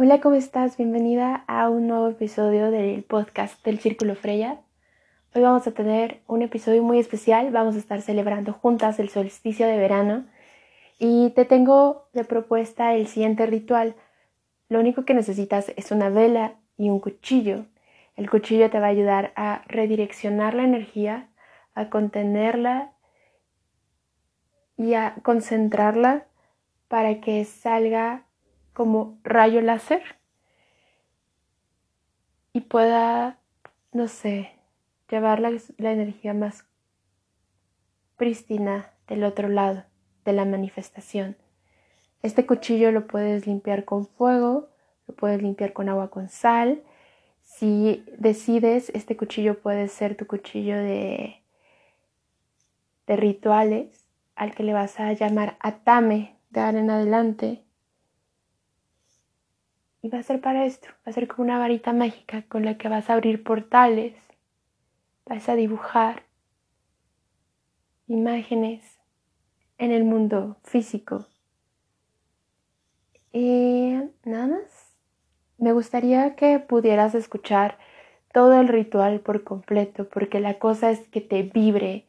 Hola, ¿cómo estás? Bienvenida a un nuevo episodio del podcast del Círculo Freya. Hoy vamos a tener un episodio muy especial. Vamos a estar celebrando juntas el solsticio de verano y te tengo de propuesta el siguiente ritual. Lo único que necesitas es una vela y un cuchillo. El cuchillo te va a ayudar a redireccionar la energía, a contenerla y a concentrarla para que salga como rayo láser y pueda, no sé, llevar la, energía más prístina del otro lado de la manifestación. Este cuchillo lo puedes limpiar con fuego, lo puedes limpiar con agua con sal. Si decides, este cuchillo puede ser tu cuchillo de, de rituales al que le vas a llamar atame de ahora en adelante y va a ser para esto, va a ser como una varita mágica con la que vas a abrir portales, vas a dibujar imágenes en el mundo físico. Y nada más, me gustaría que pudieras escuchar todo el ritual por completo, porque la cosa es que te vibre,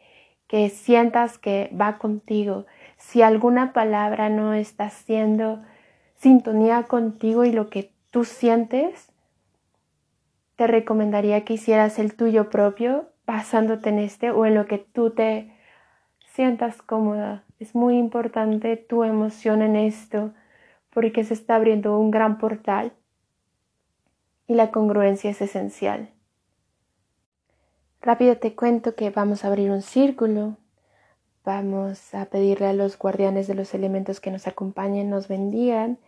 que sientas que va contigo. Si alguna palabra no está siendo sintonía contigo y lo que tú sientes, te recomendaría que hicieras el tuyo propio basándote en este o en lo que tú te sientas cómoda. Es muy importante tu emoción en esto porque se está abriendo un gran portal y la congruencia es esencial. Rápido te cuento que vamos a abrir un círculo, vamos a pedirle a los guardianes de los elementos que nos acompañen, nos bendigan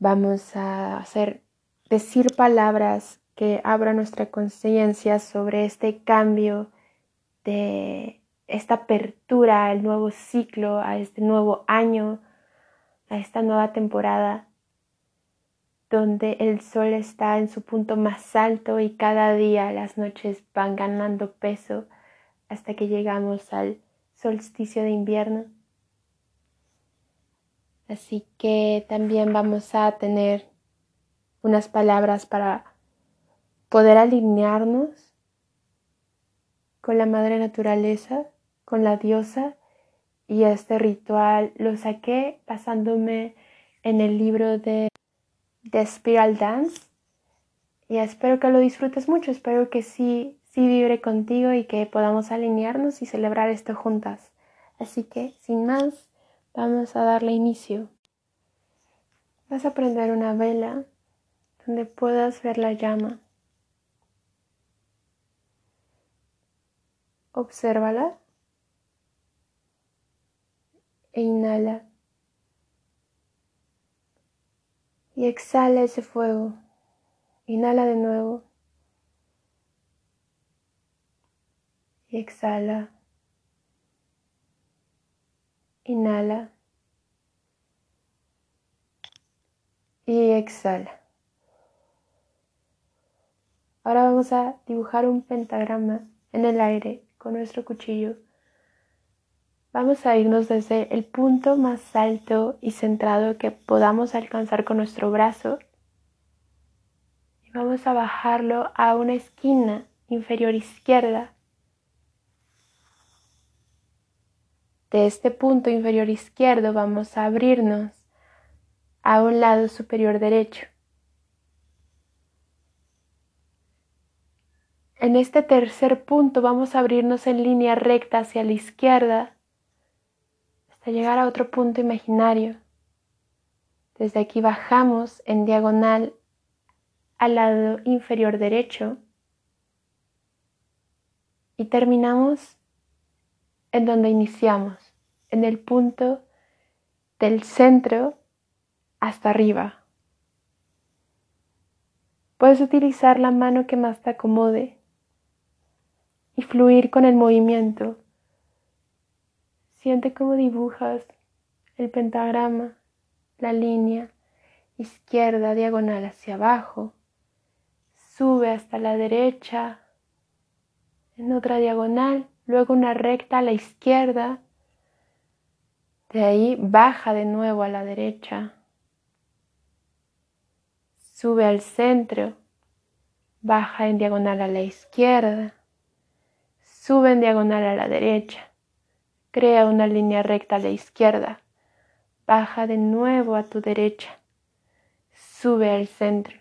Vamos a hacer decir palabras que abran nuestra conciencia sobre este cambio de esta apertura al nuevo ciclo, a este nuevo año, a esta nueva temporada donde el sol está en su punto más alto y cada día las noches van ganando peso hasta que llegamos al solsticio de invierno. Así que también vamos a tener unas palabras para poder alinearnos con la madre naturaleza, con la diosa y este ritual lo saqué basándome en el libro de The Spiral Dance y espero que lo disfrutes mucho, espero que sí, sí vibre contigo y que podamos alinearnos y celebrar esto juntas. Así que, sin más, Vamos a darle inicio. Vas a prender una vela donde puedas ver la llama. Obsérvala e inhala. Y exhala ese fuego. Inhala de nuevo. Y exhala. Inhala. Y exhala. Ahora vamos a dibujar un pentagrama en el aire con nuestro cuchillo. Vamos a irnos desde el punto más alto y centrado que podamos alcanzar con nuestro brazo y vamos a bajarlo a una esquina inferior izquierda De este punto inferior izquierdo vamos a abrirnos a un lado superior derecho. En este tercer punto vamos a abrirnos en línea recta hacia la izquierda hasta llegar a otro punto imaginario. Desde aquí bajamos en diagonal al lado inferior derecho y terminamos en donde iniciamos, en el punto del centro hasta arriba. Puedes utilizar la mano que más te acomode y fluir con el movimiento. Siente cómo dibujas el pentagrama, la línea izquierda diagonal hacia abajo, sube hasta la derecha, en otra diagonal luego una recta a la izquierda, de ahí baja de nuevo a la derecha, sube al centro, baja en diagonal a la izquierda, sube en diagonal a la derecha, crea una línea recta a la izquierda, baja de nuevo a tu derecha, sube al centro,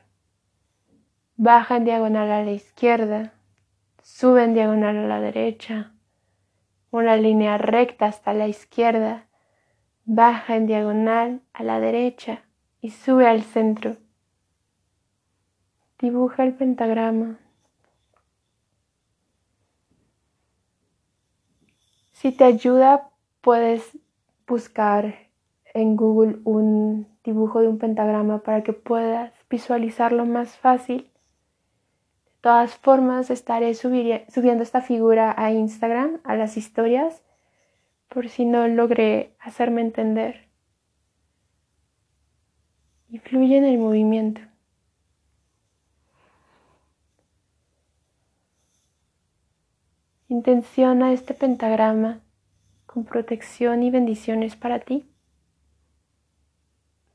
baja en diagonal a la izquierda, sube en diagonal a la derecha, una línea recta hasta la izquierda, baja en diagonal a la derecha y sube al centro. Dibuja el pentagrama. Si te ayuda, puedes buscar en Google un dibujo de un pentagrama para que puedas visualizarlo más fácil. Todas formas, estaré subiendo esta figura a Instagram, a las historias, por si no logré hacerme entender. Influye en el movimiento. Intenciona este pentagrama con protección y bendiciones para ti,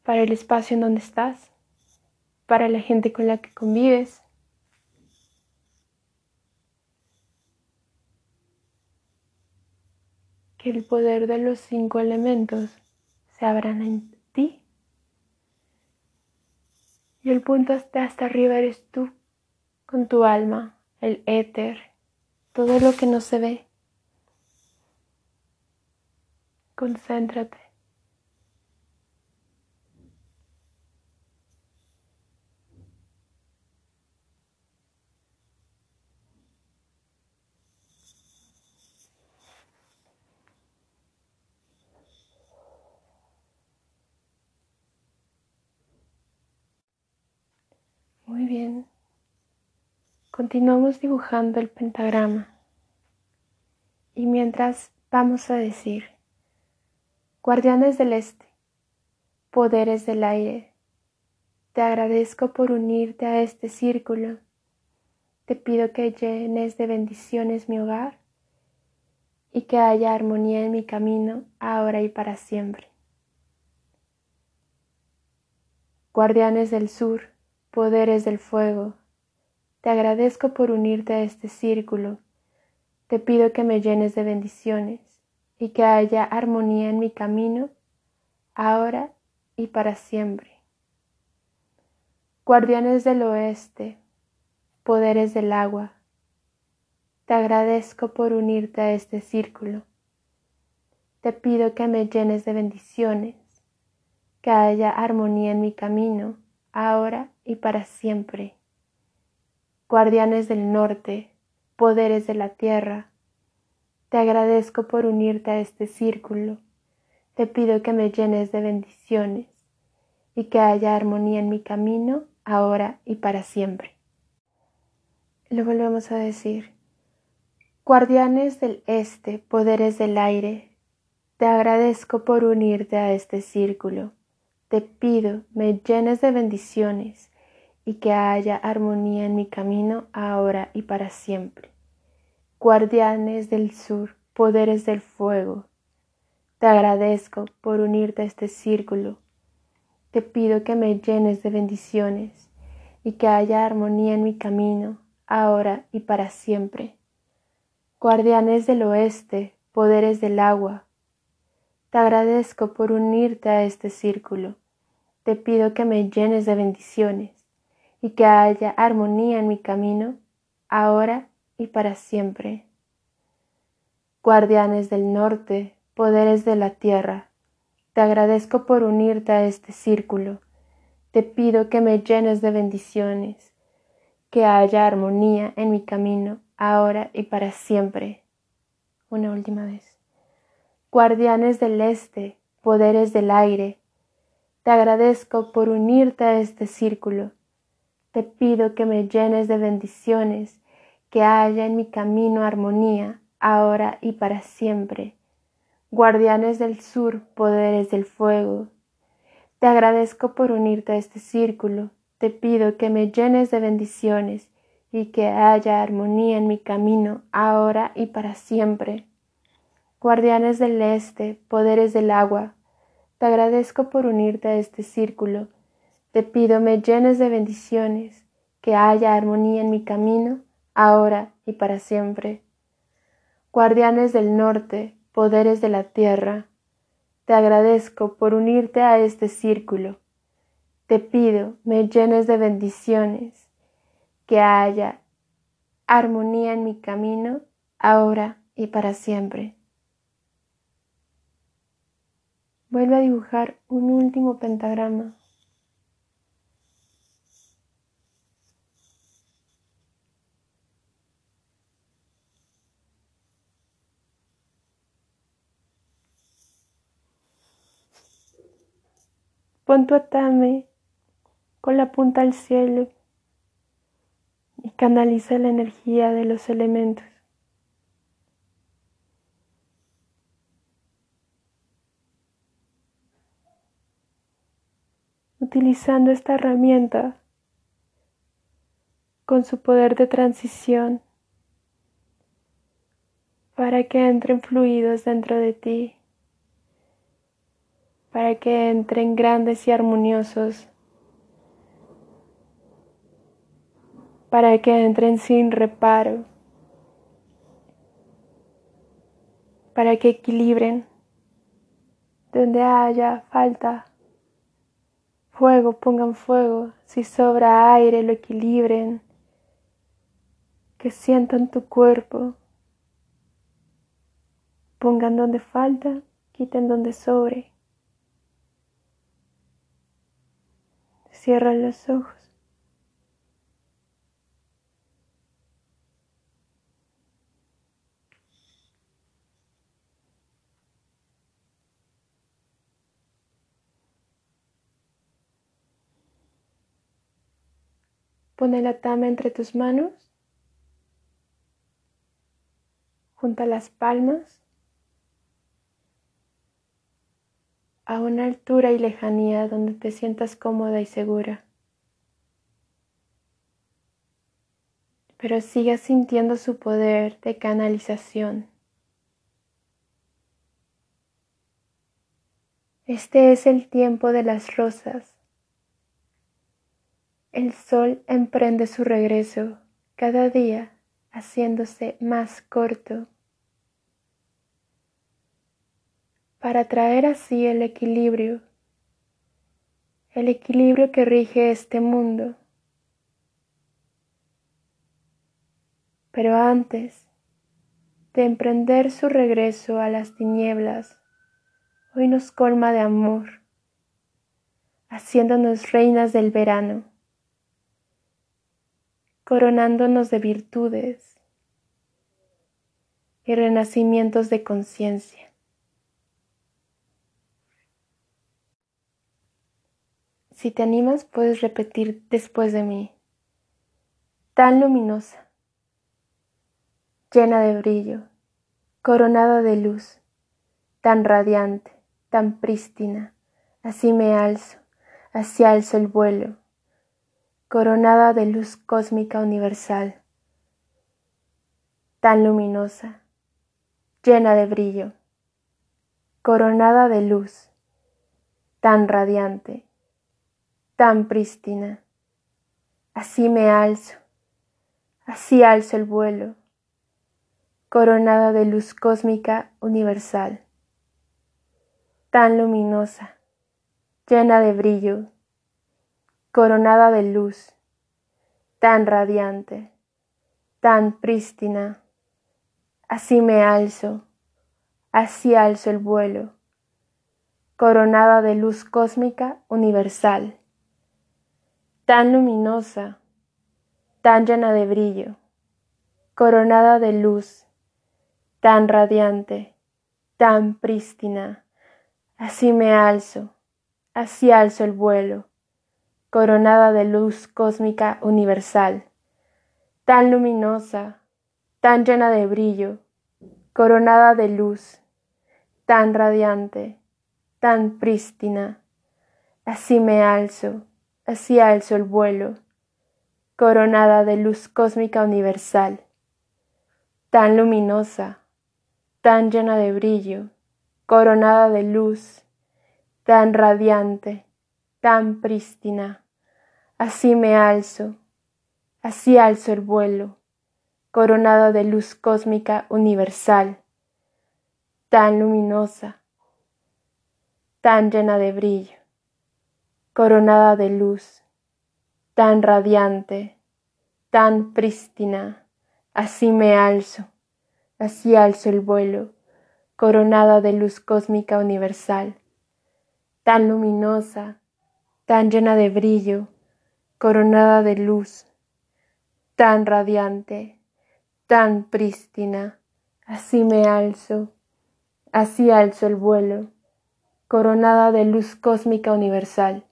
para el espacio en donde estás, para la gente con la que convives. Que el poder de los cinco elementos se abran en ti. Y el punto hasta, hasta arriba eres tú, con tu alma, el éter, todo lo que no se ve. Concéntrate. Muy bien. Continuamos dibujando el pentagrama y mientras vamos a decir, guardianes del este, poderes del aire, te agradezco por unirte a este círculo, te pido que llenes de bendiciones mi hogar y que haya armonía en mi camino ahora y para siempre. Guardianes del sur, poderes del fuego, te agradezco por unirte a este círculo. Te pido que me llenes de bendiciones y que haya armonía en mi camino, ahora y para siempre. Guardianes del oeste, poderes del agua, te agradezco por unirte a este círculo. Te pido que me llenes de bendiciones, que haya armonía en mi camino, ahora y para siempre guardianes del norte, poderes de la tierra, te agradezco por unirte a este círculo, te pido que me llenes de bendiciones y que haya armonía en mi camino, ahora y para siempre. Lo volvemos a decir. Guardianes del este, poderes del aire, te agradezco por unirte a este círculo. Te pido me llenes de bendiciones y que haya armonía en mi camino ahora y para siempre. Guardianes del sur, poderes del fuego, te agradezco por unirte a este círculo. Te pido que me llenes de bendiciones y que haya armonía en mi camino ahora y para siempre. Guardianes del oeste, poderes del agua, te agradezco por unirte a este círculo. Te pido que me llenes de bendiciones y que haya armonía en mi camino, ahora y para siempre. Guardianes del norte, poderes de la tierra, te agradezco por unirte a este círculo. Te pido que me llenes de bendiciones, que haya armonía en mi camino, ahora y para siempre. Una última vez. Guardianes del este, poderes del aire, te agradezco por unirte a este círculo te pido que me llenes de bendiciones, que haya en mi camino armonía, ahora y para siempre. Guardianes del sur, poderes del fuego, te agradezco por unirte a este círculo, te pido que me llenes de bendiciones y que haya armonía en mi camino, ahora y para siempre. Guardianes del este, poderes del agua, te agradezco por unirte a este círculo, Te pido me llenes de bendiciones, que haya armonía en mi camino, ahora y para siempre. Guardianes del norte, poderes de la tierra, te agradezco por unirte a este círculo. Te pido me llenes de bendiciones, que haya armonía en mi camino, ahora y para siempre. Vuelve a dibujar un último pentagrama. Pon tu atame con la punta al cielo y canaliza la energía de los elementos. Utilizando esta herramienta con su poder de transición para que entren fluidos dentro de ti para que entren grandes y armoniosos, para que entren sin reparo, para que equilibren donde haya falta. Fuego, pongan fuego, si sobra aire, lo equilibren, que sientan tu cuerpo, pongan donde falta, quiten donde sobre. Cierra los ojos. Pone la tama entre tus manos. Junta las palmas. A una altura y lejanía donde te sientas cómoda y segura. Pero sigas sintiendo su poder de canalización. Este es el tiempo de las rosas. El sol emprende su regreso cada día haciéndose más corto. Para traer así el equilibrio, el equilibrio que rige este mundo. Pero antes de emprender su regreso a las tinieblas, hoy nos colma de amor, haciéndonos reinas del verano, coronándonos de virtudes y renacimientos de conciencia. Si te animas, puedes repetir después de mí. Tan luminosa, llena de brillo, coronada de luz, tan radiante, tan prístina, así me alzo, así alzo el vuelo, coronada de luz cósmica universal, tan luminosa, llena de brillo, coronada de luz, tan radiante, tan prístina. Así me alzo, así alzo el vuelo, coronada de luz cósmica universal, tan luminosa, llena de brillo, coronada de luz, tan radiante, tan prístina. Así me alzo, así alzo el vuelo, coronada de luz cósmica universal tan luminosa, tan llena de brillo, coronada de luz, tan radiante, tan prístina. Así me alzo, así alzo el vuelo, coronada de luz cósmica universal, tan luminosa, tan llena de brillo, coronada de luz, tan radiante, tan prístina. Así me alzo, así alzo el vuelo, coronada de luz cósmica universal, tan luminosa, tan llena de brillo, coronada de luz, tan radiante, tan prístina. así me alzo, así alzo el vuelo, coronada de luz cósmica universal, tan luminosa, tan llena de brillo, coronada de luz, tan radiante, tan prístina, así me alzo, así alzo el vuelo, coronada de luz cósmica universal, tan luminosa, tan llena de brillo, coronada de luz, tan radiante, tan prístina, así me alzo, así alzo el vuelo, coronada de luz cósmica universal.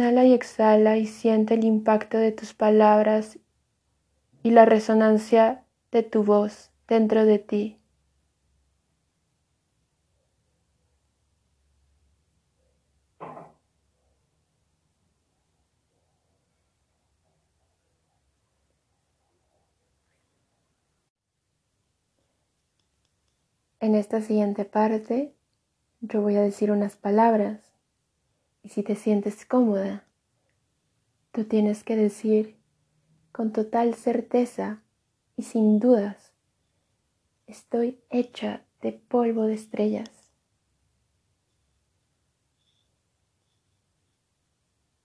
Inhala y exhala y siente el impacto de tus palabras y la resonancia de tu voz dentro de ti. En esta siguiente parte yo voy a decir unas palabras y si te sientes cómoda, tú tienes que decir con total certeza y sin dudas, estoy hecha de polvo de estrellas.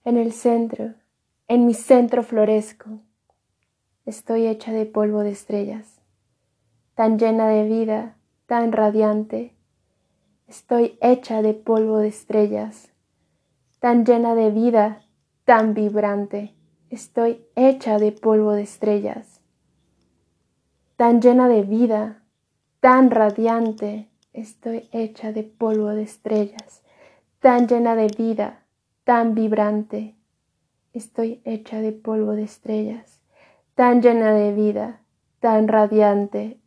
En el centro, en mi centro florezco, estoy hecha de polvo de estrellas, tan llena de vida, tan radiante, estoy hecha de polvo de estrellas, tan llena de vida, tan vibrante. Estoy hecha de polvo de estrellas, tan llena de vida, tan radiante. Estoy hecha de polvo de estrellas, tan llena de vida, tan vibrante. Estoy hecha de polvo de estrellas, tan llena de vida, tan radiante.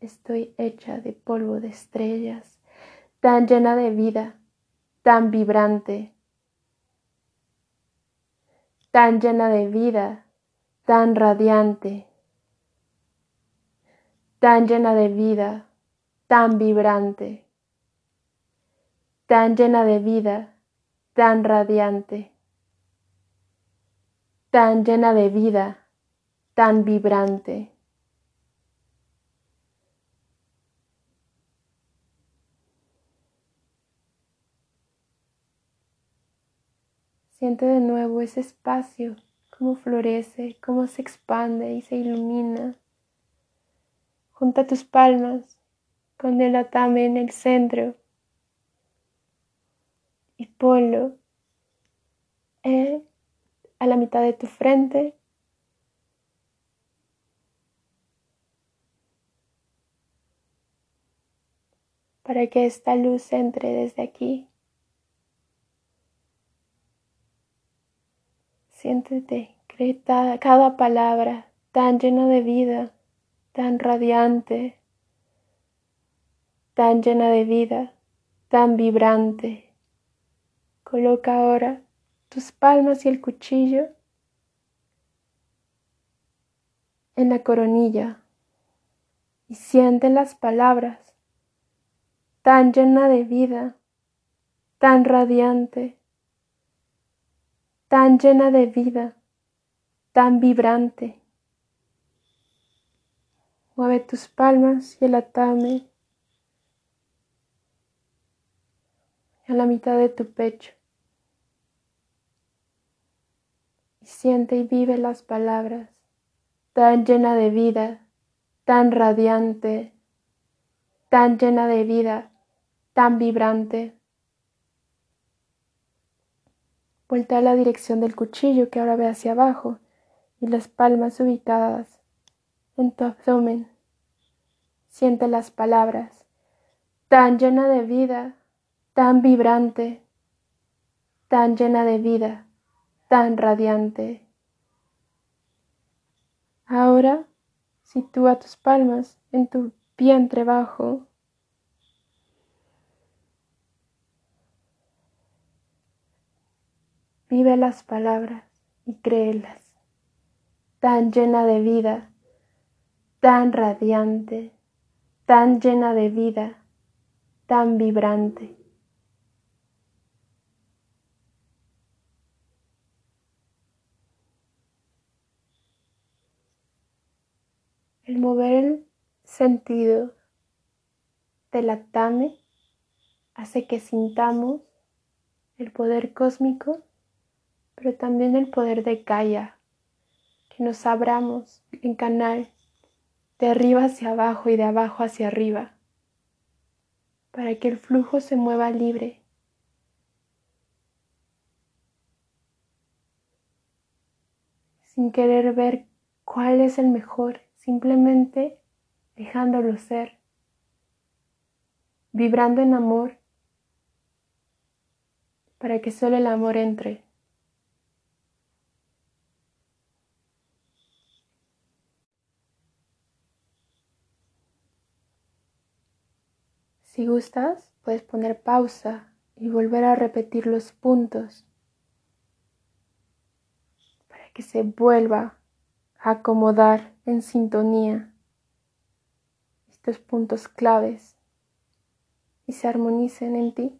Estoy hecha de polvo de estrellas, tan llena de vida, tan vibrante tan llena de vida, tan radiante, tan llena de vida, tan vibrante, tan llena de vida, tan radiante, tan llena de vida, tan vibrante. Siente de nuevo ese espacio, cómo florece, cómo se expande y se ilumina. Junta tus palmas con el atame en el centro y ponlo eh, a la mitad de tu frente. para que esta luz entre desde aquí Siéntete, cree cada palabra tan llena de vida, tan radiante, tan llena de vida, tan vibrante. Coloca ahora tus palmas y el cuchillo en la coronilla y siente las palabras tan llena de vida, tan radiante, tan llena de vida, tan vibrante. Mueve tus palmas y el atame a la mitad de tu pecho. Y siente y vive las palabras, tan llena de vida, tan radiante, tan llena de vida, tan vibrante. Vuelta a la dirección del cuchillo que ahora ve hacia abajo y las palmas ubicadas en tu abdomen. Siente las palabras, tan llena de vida, tan vibrante, tan llena de vida, tan radiante. Ahora sitúa tus palmas en tu vientre bajo Vive las palabras y créelas, tan llena de vida, tan radiante, tan llena de vida, tan vibrante. El mover el sentido del atame hace que sintamos el poder cósmico, pero también el poder de Gaia, que nos abramos en canal de arriba hacia abajo y de abajo hacia arriba, para que el flujo se mueva libre. sin querer ver cuál es el mejor simplemente dejándolo ser, vibrando en amor para que solo el amor entre. Si gustas, puedes poner pausa y volver a repetir los puntos para que se vuelva a acomodar en sintonía estos puntos claves y se armonicen en ti.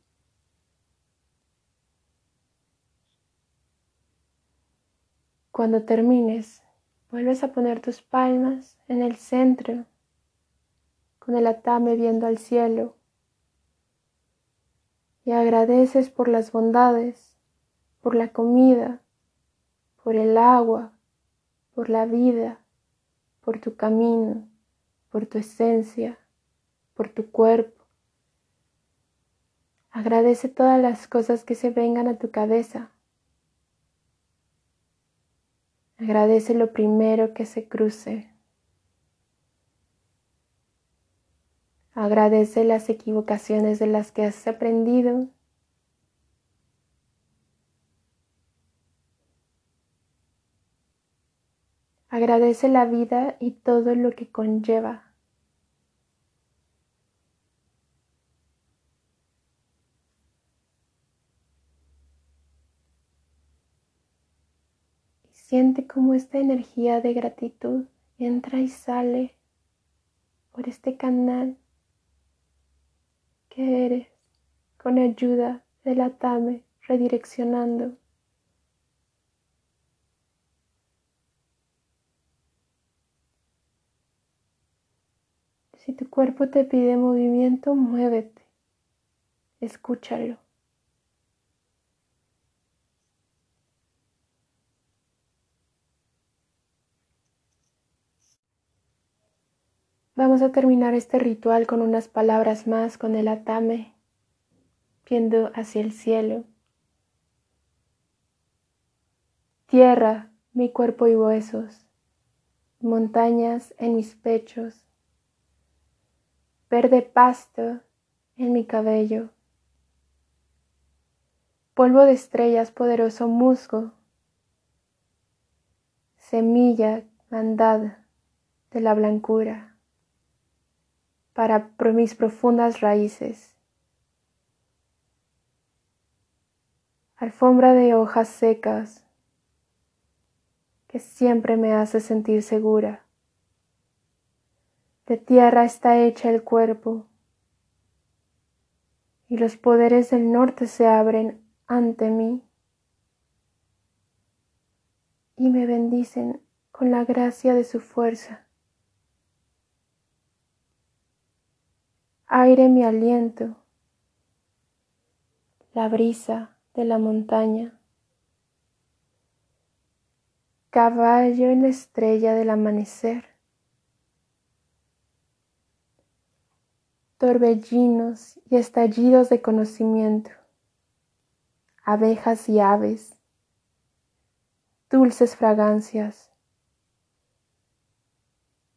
Cuando termines, vuelves a poner tus palmas en el centro, con el atame viendo al cielo, y agradeces por las bondades, por la comida, por el agua, por la vida, por tu camino, por tu esencia, por tu cuerpo. Agradece todas las cosas que se vengan a tu cabeza. Agradece lo primero que se cruce. Agradece las equivocaciones de las que has aprendido Agradece la vida y todo lo que conlleva. Y siente cómo esta energía de gratitud entra y sale por este canal que eres con ayuda del atame redireccionando Si tu cuerpo te pide movimiento, muévete. Escúchalo. Vamos a terminar este ritual con unas palabras más con el atame, viendo hacia el cielo. Tierra, mi cuerpo y huesos, montañas en mis pechos, verde pasto en mi cabello, polvo de estrellas, poderoso musgo, semilla mandada de la blancura para mis profundas raíces. Alfombra de hojas secas que siempre me hace sentir segura. De tierra está hecha el cuerpo, y los poderes del norte se abren ante mí y me bendicen con la gracia de su fuerza. Aire mi aliento, la brisa de la montaña, caballo en la estrella del amanecer torbellinos y estallidos de conocimiento, abejas y aves, dulces fragancias,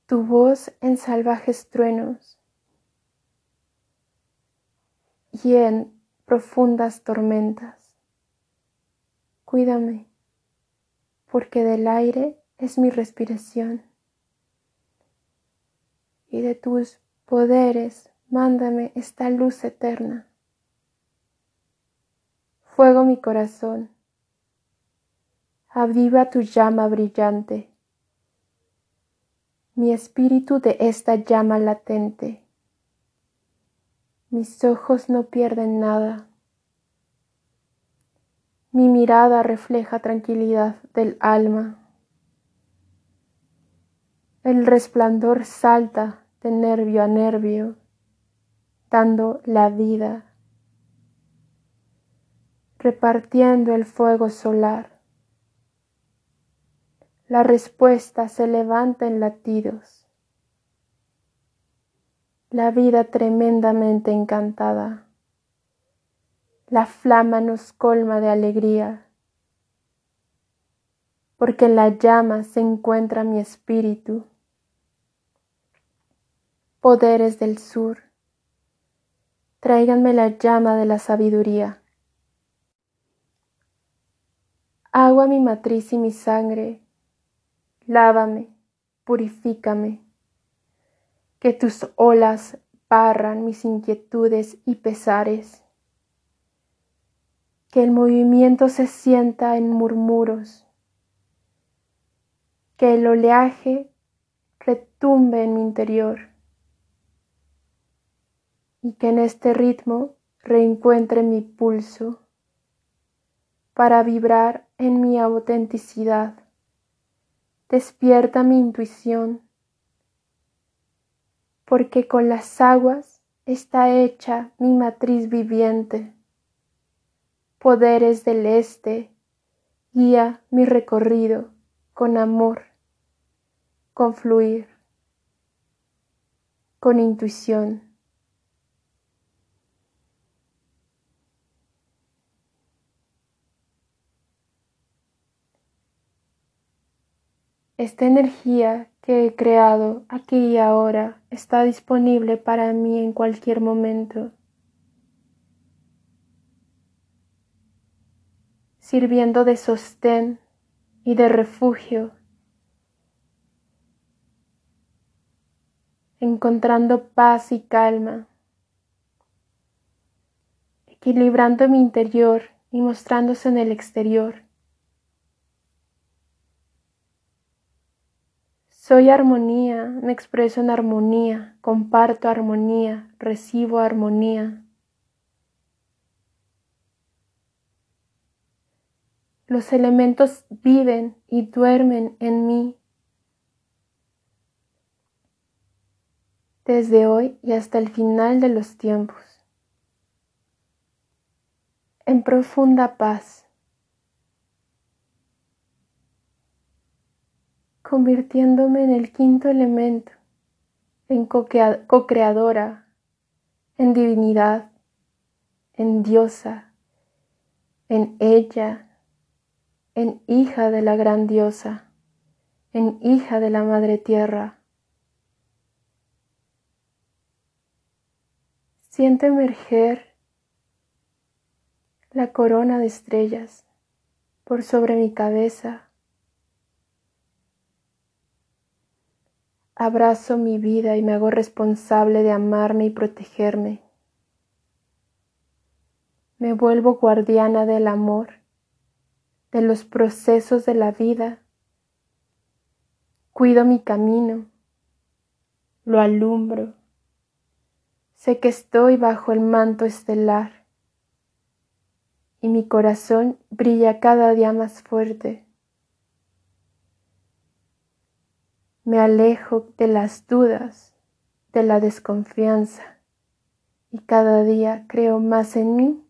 tu voz en salvajes truenos y en profundas tormentas. Cuídame, porque del aire es mi respiración y de tus poderes mándame esta luz eterna. Fuego mi corazón, aviva tu llama brillante. mi espíritu de esta llama latente. Mis ojos no pierden nada. Mi mirada refleja tranquilidad del alma. El resplandor salta de nervio a nervio, dando la vida, repartiendo el fuego solar. La respuesta se levanta en latidos. La vida tremendamente encantada. La flama nos colma de alegría, porque en la llama se encuentra mi espíritu poderes del sur, tráiganme la llama de la sabiduría. Agua mi matriz y mi sangre, lávame, purifícame, que tus olas barran mis inquietudes y pesares, que el movimiento se sienta en murmuros, que el oleaje retumbe en mi interior. Y que en este ritmo reencuentre mi pulso para vibrar en mi autenticidad. Despierta mi intuición, porque con las aguas está hecha mi matriz viviente. Poderes del este, guía mi recorrido con amor, con fluir, con intuición. Esta energía que he creado aquí y ahora está disponible para mí en cualquier momento, sirviendo de sostén y de refugio, encontrando paz y calma, equilibrando mi interior y mostrándose en el exterior. Soy armonía, me expreso en armonía, comparto armonía, recibo armonía. Los elementos viven y duermen en mí. Desde hoy y hasta el final de los tiempos. En profunda paz. Convirtiéndome en el quinto elemento, en co-creadora, en divinidad, en diosa, en ella, en hija de la gran diosa, en hija de la madre tierra. Siento emerger la corona de estrellas por sobre mi cabeza Abrazo mi vida y me hago responsable de amarme y protegerme. Me vuelvo guardiana del amor, de los procesos de la vida. Cuido mi camino, lo alumbro. Sé que estoy bajo el manto estelar y mi corazón brilla cada día más fuerte. Me alejo de las dudas, de la desconfianza y cada día creo más en mí,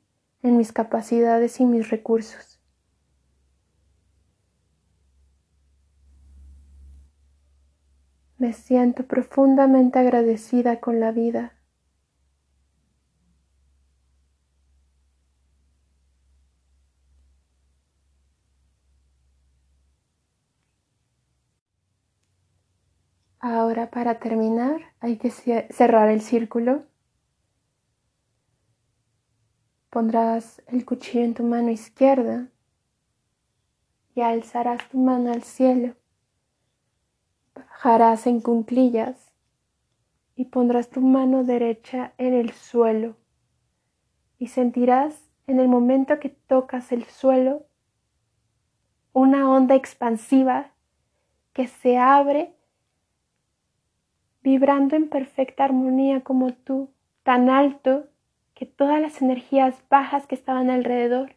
en mis capacidades y mis recursos. Me siento profundamente agradecida con la vida Ahora para terminar hay que cerrar el círculo. Pondrás el cuchillo en tu mano izquierda y alzarás tu mano al cielo. Bajarás en cunclillas y pondrás tu mano derecha en el suelo y sentirás en el momento que tocas el suelo una onda expansiva que se abre vibrando en perfecta armonía como tú, tan alto que todas las energías bajas que estaban alrededor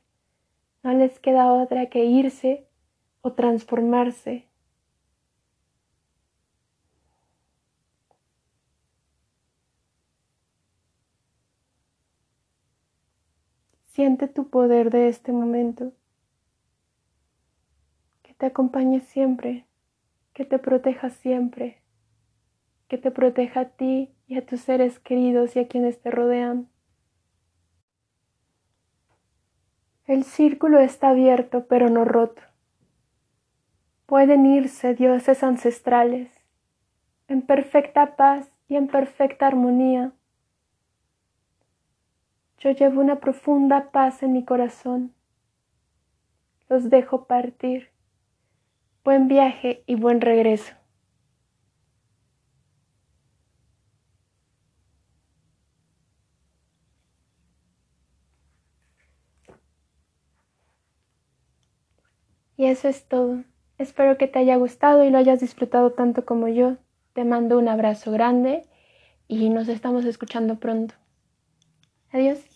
no les queda otra que irse o transformarse. Siente tu poder de este momento, que te acompañe siempre, que te proteja siempre, que te proteja a ti y a tus seres queridos y a quienes te rodean. El círculo está abierto pero no roto. Pueden irse dioses ancestrales en perfecta paz y en perfecta armonía yo llevo una profunda paz en mi corazón. Los dejo partir. Buen viaje y buen regreso. Y eso es todo. Espero que te haya gustado y lo hayas disfrutado tanto como yo. Te mando un abrazo grande y nos estamos escuchando pronto. Adiós.